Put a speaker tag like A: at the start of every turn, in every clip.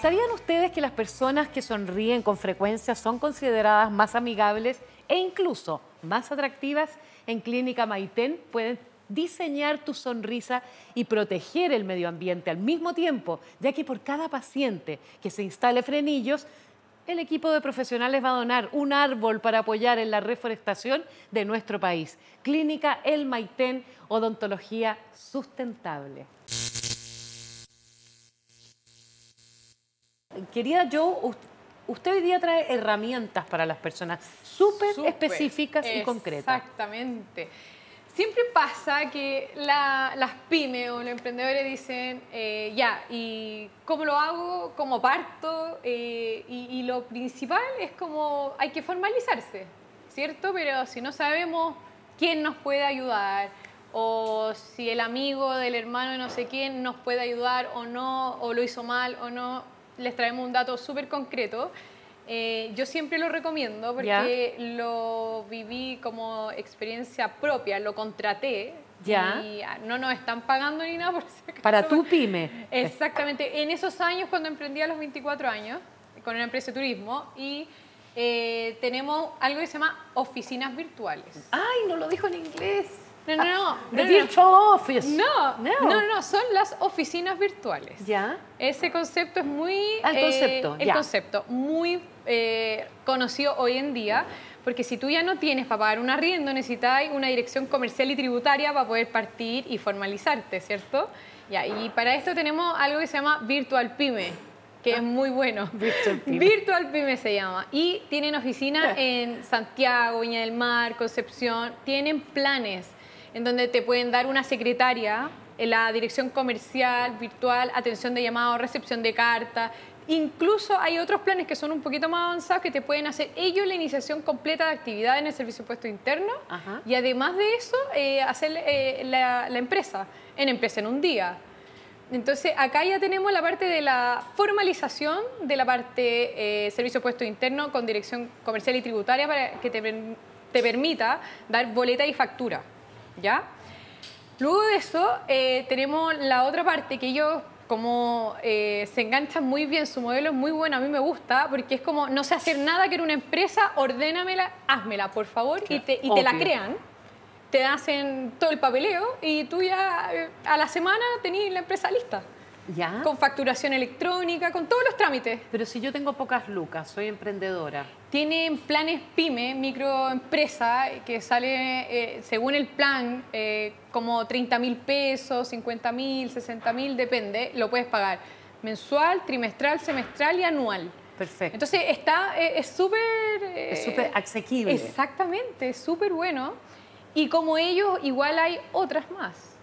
A: ¿Sabían ustedes que las personas que sonríen con frecuencia son consideradas más amigables e incluso más atractivas? En Clínica Maitén pueden diseñar tu sonrisa y proteger el medio ambiente al mismo tiempo, ya que por cada paciente que se instale frenillos, el equipo de profesionales va a donar un árbol para apoyar en la reforestación de nuestro país. Clínica El Maitén, odontología sustentable. Querida Joe, usted hoy día trae herramientas para las personas súper específicas y concretas.
B: Exactamente. Siempre pasa que las pymes o los emprendedores dicen, eh, ya, ¿y cómo lo hago? ¿Cómo parto? Eh, y, lo principal es como hay que formalizarse, ¿cierto? Pero si no sabemos quién nos puede ayudar, o si el amigo del hermano de no sé quién nos puede ayudar o no, o lo hizo mal o no, les traemos un dato súper concreto. Eh, yo siempre lo recomiendo porque lo viví como experiencia propia, lo contraté.
A: Ya.
B: Y ah, no nos están pagando ni nada por
A: Para tu pyme.
B: Exactamente. En esos años, cuando emprendí a los 24 años, con una empresa de turismo, y eh, tenemos algo que se llama oficinas virtuales.
A: Ay, no lo dijo en inglés.
B: No, no, no.
A: The Virtual Office.
B: No, no, no, son las oficinas virtuales.
A: ¿Ya?
B: Ese concepto es muy...
A: Ah, el concepto,
B: El concepto, muy eh, conocido hoy en día, porque si tú ya no tienes para pagar un arriendo, necesitas una dirección comercial y tributaria para poder partir y formalizarte, ¿cierto? Ya, y para esto tenemos algo que se llama Virtual Pyme, que es muy bueno.
A: Virtual Pyme.
B: Virtual Pyme se llama. Y tienen oficina en Santiago, Viña del Mar, Concepción. Tienen planes en donde te pueden dar una secretaria en la dirección comercial, virtual, atención de llamados, recepción de cartas. Incluso hay otros planes que son un poquito más avanzados que te pueden hacer ellos la iniciación completa de actividad en el servicio puesto interno y además de eso eh, hacer eh, la, empresa en empresa en un día. Entonces acá ya tenemos la parte de la formalización de la parte eh, servicio puesto interno con dirección comercial y tributaria para que te, te permita dar boleta y factura. ¿Ya? Luego de eso, eh, tenemos la otra parte que ellos como eh, se enganchan muy bien, su modelo es muy bueno, a mí me gusta, porque es como, no sé hacer nada que era una empresa, ordénamela, házmela, por favor, y te, y te la crean, te hacen todo el papeleo y tú ya eh, a la semana tenés la empresa lista.
A: ¿Ya?
B: Con facturación electrónica, con todos los trámites.
A: Pero si yo tengo pocas lucas, soy emprendedora.
B: Tienen planes PYME, microempresa, que sale eh, según el plan eh, como 30 mil pesos, 50 mil, 60 mil, depende, lo puedes pagar mensual, trimestral, semestral y anual.
A: Perfecto.
B: Entonces está, eh, es súper...
A: es súper asequible.
B: Exactamente, es súper bueno. Y como ellos, igual hay otras más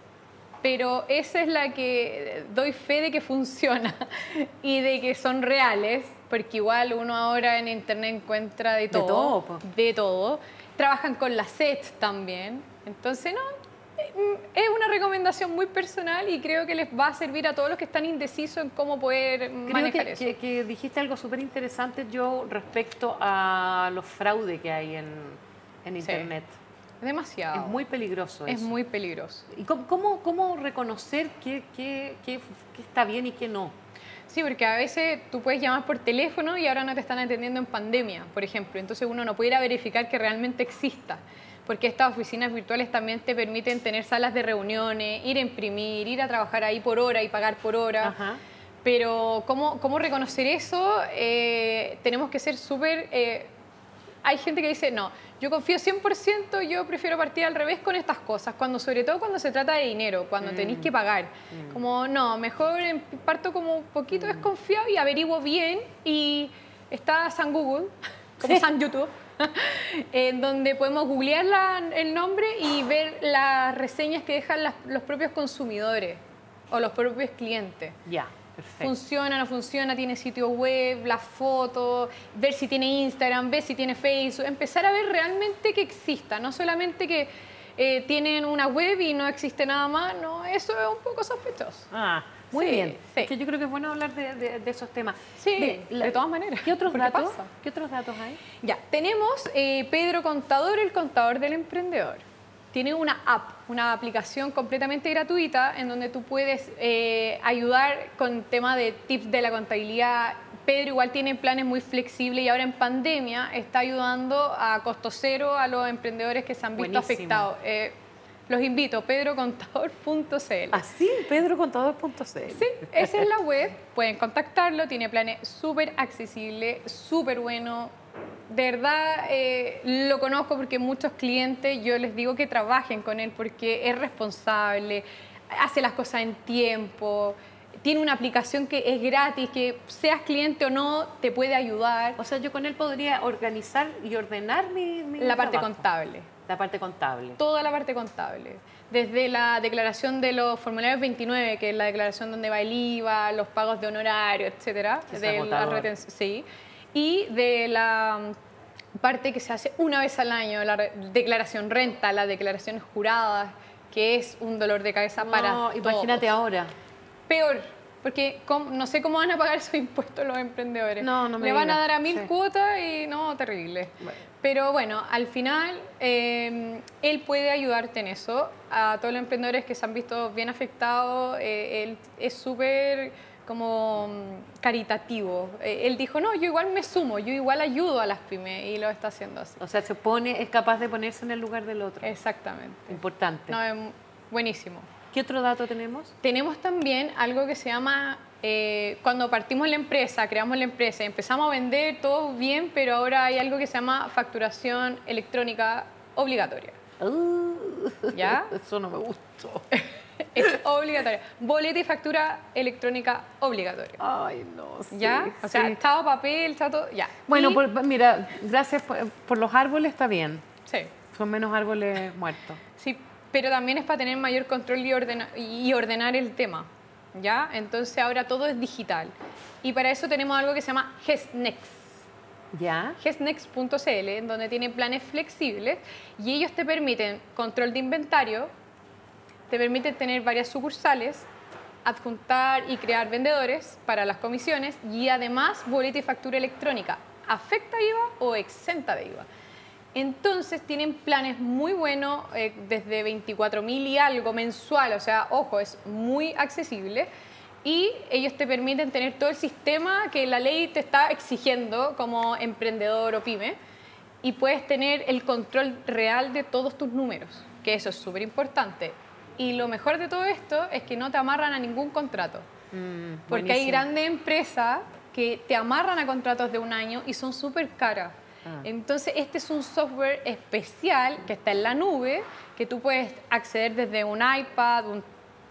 B: pero esa es la que doy fe de que funciona y de que son reales, porque igual uno ahora en internet encuentra de todo. De todo. Trabajan con la SET también. Entonces, no, eh, es una recomendación muy personal y creo que les va a servir a todos los que están indecisos en cómo poder manejar
A: eso. Que, que dijiste algo súper interesante yo respecto a los fraudes que hay en, en internet.
B: Demasiado.
A: Es muy peligroso.
B: Es muy peligroso.
A: ¿Y cómo, cómo, reconocer qué, qué, qué, está bien y qué no?
B: Sí, porque a veces tú puedes llamar por teléfono y ahora no te están atendiendo en pandemia, por ejemplo. Entonces uno no puede ir a verificar que realmente exista. Porque estas oficinas virtuales también te permiten tener salas de reuniones, ir a imprimir, ir a trabajar ahí por hora y pagar por hora. Pero ¿cómo, cómo reconocer eso? Eh, tenemos que ser súper... Eh, hay gente que dice, no, yo confío 100%, yo prefiero partir al revés con estas cosas, cuando sobre todo cuando se trata de dinero, cuando mm. tenéis que pagar. Mm. Como, no, mejor parto como un poquito mm. desconfiado y averiguo bien y está San Google, como San YouTube. en donde podemos googlear el nombre y ver las reseñas que dejan los propios consumidores o los propios clientes.
A: Ya.
B: Funciona, no funciona, tiene sitio web, las fotos, ver si tiene Instagram, ver si tiene Facebook, empezar a ver realmente que exista, no solamente que eh, tienen una web y no existe nada más, no, eso es un poco sospechoso.
A: Ah, muy bien. Es que yo creo que es bueno hablar de, esos temas.
B: Sí, de, todas maneras.
A: ¿Qué otros datos? ¿Qué otros datos hay?
B: Ya, tenemos eh, Pedro Contador, el contador del emprendedor tiene una app, una aplicación completamente gratuita en donde tú puedes eh, ayudar con tema de tips de la contabilidad. Pedro igual tiene planes muy flexibles y ahora en pandemia está ayudando a costo cero a los emprendedores que se han visto
A: Buenísimo.
B: afectados. Eh, los invito, pedrocontador.cl.
A: ¿Ah, sí? pedrocontador.cl.
B: Sí, esa es la web, pueden contactarlo, tiene planes súper accesibles, súper bueno. De verdad eh, lo conozco porque muchos clientes yo les digo que trabajen con él porque es responsable, hace las cosas en tiempo, tiene una aplicación que es gratis, que seas cliente o no, te puede ayudar.
A: O sea, yo con él podría organizar y ordenar mi, mi
B: La parte contable.
A: La parte contable.
B: toda la parte contable. Desde la declaración de los formularios 29, que es la declaración donde va el IVA, los pagos de honorario, etcétera, de la
A: agotador.
B: reten- sí, y de la parte que se hace una vez al año, la declaración renta, las declaraciones juradas, que es un dolor de cabeza para
A: No, imagínate
B: todos.
A: ahora.
B: Peor, porque no sé cómo van a pagar esos impuestos los emprendedores.
A: No, no me
B: Le van a dar a mil
A: Sí.
B: cuotas y no, terrible.
A: Bueno.
B: Pero bueno, al final eh, él puede ayudarte en eso. A todos los emprendedores que se han visto bien afectados, eh, él es súper como mm, caritativo. Eh, él dijo, no, yo igual me sumo, yo igual ayudo a las pymes y lo está haciendo así.
A: O sea, se pone, es capaz de ponerse en el lugar del otro.
B: Exactamente.
A: Importante.
B: No, es buenísimo.
A: ¿Qué otro dato tenemos?
B: Tenemos también algo que se llama, eh, cuando partimos la empresa, creamos la empresa, empezamos a vender todo bien, pero ahora hay algo que se llama facturación electrónica obligatoria.
A: Uh,
B: ¿Ya?
A: Eso no me gustó.
B: Es obligatoria. Boleta y factura electrónica obligatoria.
A: Ay, no. sí,
B: ¿Ya? O sea,
A: sí.
B: estado papel, está todo. Ya.
A: Bueno,
B: Y-
A: por- mira, gracias por, por los árboles, está bien.
B: Sí.
A: Son menos árboles muertos.
B: Sí, pero también es para tener mayor control y, ordena- y ordenar el tema. ¿Ya? Entonces ahora todo es digital. Y para eso tenemos algo que se llama GESNext.
A: ¿Ya?
B: gesnext.cl, en donde tiene planes flexibles y ellos te permiten control de inventario, te permiten tener varias sucursales, adjuntar y crear vendedores para las comisiones y además boleta y factura electrónica, afecta IVA o exenta de IVA. Entonces tienen planes muy buenos, eh, desde 24 mil y algo mensual, o sea, ojo, es muy accesible. Y ellos te permiten tener todo el sistema que la ley te está exigiendo como emprendedor o pyme. Y puedes tener el control real de todos tus números, que eso es súper importante. Y lo mejor de todo esto es que no te amarran a ningún contrato.
A: Mm,
B: Porque hay grandes empresas que te amarran a contratos de un año y son súper caras.
A: Ah.
B: Entonces, este es un software especial que está en la nube, que tú puedes acceder desde un iPad, un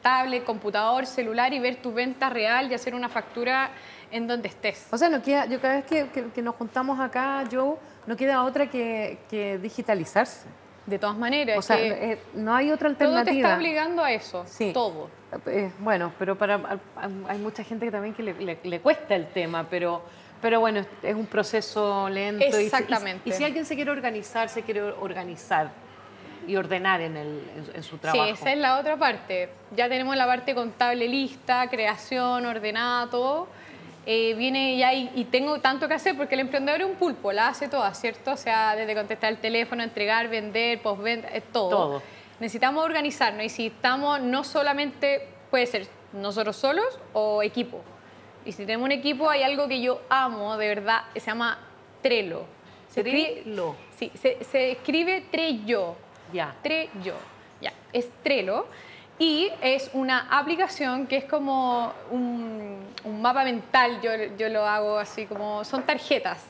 B: tablet, computador, celular y ver tu venta real y hacer una factura en donde estés.
A: O sea, no queda, yo cada vez que, que- que nos juntamos acá, Joe, no queda otra que, que digitalizarse.
B: De todas maneras,
A: O sea,
B: que
A: eh, no hay otra
B: todo te
A: alternativa.
B: está obligando a eso,
A: Sí.
B: todo.
A: Eh, bueno, pero para hay- mucha gente que también que le, le- le cuesta el tema, pero, pero bueno, es- un proceso lento. y si- y-
B: Exactamente.
A: Y, si alguien se quiere organizar, se quiere organizar y ordenar en, el, en, en su trabajo.
B: Sí, esa es la otra parte. Ya tenemos la parte contable lista, creación, ordenada, todo. Eh, viene ya y, y tengo tanto que hacer porque el emprendedor es un pulpo, la hace toda, ¿cierto? O sea, desde contestar el teléfono, entregar, vender, postventa, es todo.
A: Todo.
B: Necesitamos organizarnos y si estamos, no solamente puede ser nosotros solos o equipo. Y si tenemos un equipo, hay algo que yo amo, de verdad, que se llama Trello. Se
A: Trello.
B: Sí, se, se escribe Trello.
A: Ya.
B: Trello. Ya, es Trello. Y es una aplicación que es como un, un mapa mental, yo, yo lo hago así como, son tarjetas,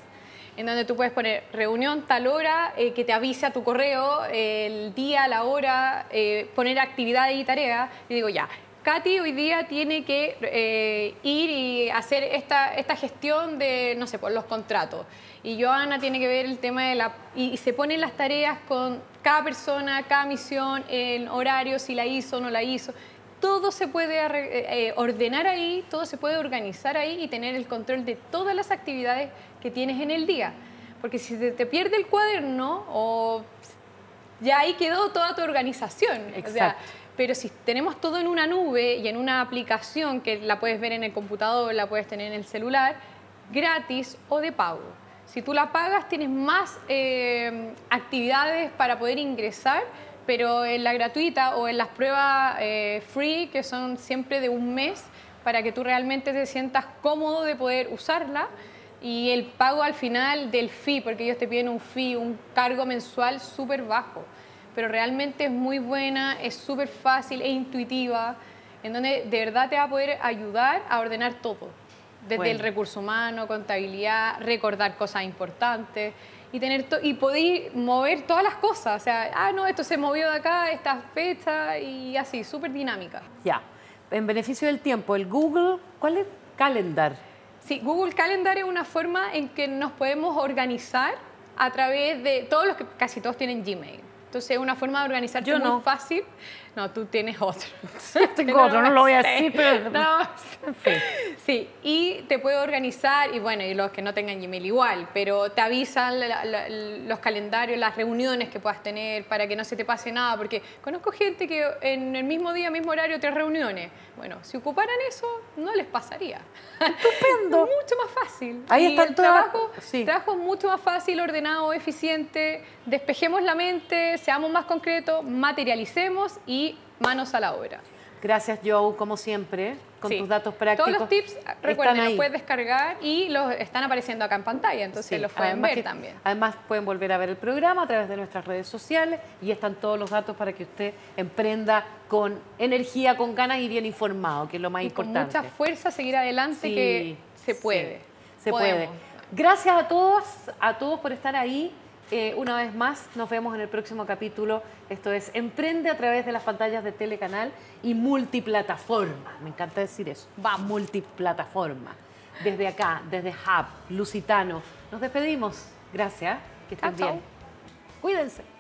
B: en donde tú puedes poner reunión tal hora, eh, que te avise a tu correo, el día, la hora, eh, poner actividades y tareas, y digo ya. Katy hoy día tiene que eh, ir y hacer esta, esta gestión de, no sé, por los contratos. Y Joana tiene que ver el tema de la... Y, y se ponen las tareas con cada persona, cada misión, en horario, si la hizo o no la hizo. Todo se puede eh, eh, ordenar ahí, todo se puede organizar ahí y tener el control de todas las actividades que tienes en el día. Porque si se te pierde el cuaderno o ya ahí quedó toda tu organización. O sea,
A: Exacto.
B: pero si tenemos todo en una nube y en una aplicación que la puedes ver en el computador, la puedes tener en el celular, gratis o de pago. Si tú la pagas, tienes más eh, actividades para poder ingresar, pero en la gratuita o en las pruebas eh, free, que son siempre de un mes, para que tú realmente te sientas cómodo de poder usarla. Y el pago al final del fee, porque ellos te piden un fee, un cargo mensual súper bajo. Pero realmente es muy buena, es súper fácil, es intuitiva, en donde de verdad te va a poder ayudar a ordenar todo. Desde el recurso humano, contabilidad, recordar cosas importantes y tener y poder mover todas las cosas. O sea, ah, no, esto se movió de acá, esta fecha y así, súper dinámica.
A: Ya. En beneficio del tiempo, el Google, ¿cuál es? Calendar.
B: Sí, Google Calendar es una forma en que nos podemos organizar a través de todos los que casi todos tienen Gmail. Entonces es una forma de organizarte
A: Yo
B: muy
A: no.
B: fácil. No, tú tienes otro.
A: Tengo otro, no lo voy a decir, pero...
B: No.
A: Fin.
B: Sí, y te puede organizar, y bueno, y los que no tengan Gmail igual, pero te avisan la- la- los calendarios, las reuniones que puedas tener para que no se te pase nada, porque conozco gente que en el mismo día, mismo horario, tres reuniones. Bueno, si ocuparan eso, no les pasaría.
A: Estupendo.
B: mucho más fácil.
A: Ahí
B: y
A: están
B: el trabajo,
A: sí.
B: trabajo es mucho más fácil, ordenado, eficiente. Despejemos la mente, seamos más concretos, materialicemos y manos a la obra.
A: Gracias, Joe, como siempre, con
B: Sí.
A: tus datos prácticos.
B: Todos los tips,
A: están
B: recuerden, los puedes descargar y los están apareciendo acá en pantalla, entonces
A: Sí,
B: los pueden
A: además
B: ver
A: que-
B: también.
A: Además pueden volver a ver el programa a través de nuestras redes sociales y están todos los datos para que usted emprenda con energía, con ganas y bien informado, que es lo más
B: Y con
A: importante.
B: mucha fuerza seguir adelante
A: Sí,
B: que se puede.
A: se puede. Gracias a todos, a todos por estar ahí. Eh, una vez más, nos vemos en el próximo capítulo. Esto es Emprende a través de las pantallas de Telecanal y multiplataforma. Me encanta decir eso. Va, multiplataforma. Desde acá, desde Hub, Lusitano. Nos despedimos. Gracias. Que estén
B: Chao, chao.
A: bien. Cuídense.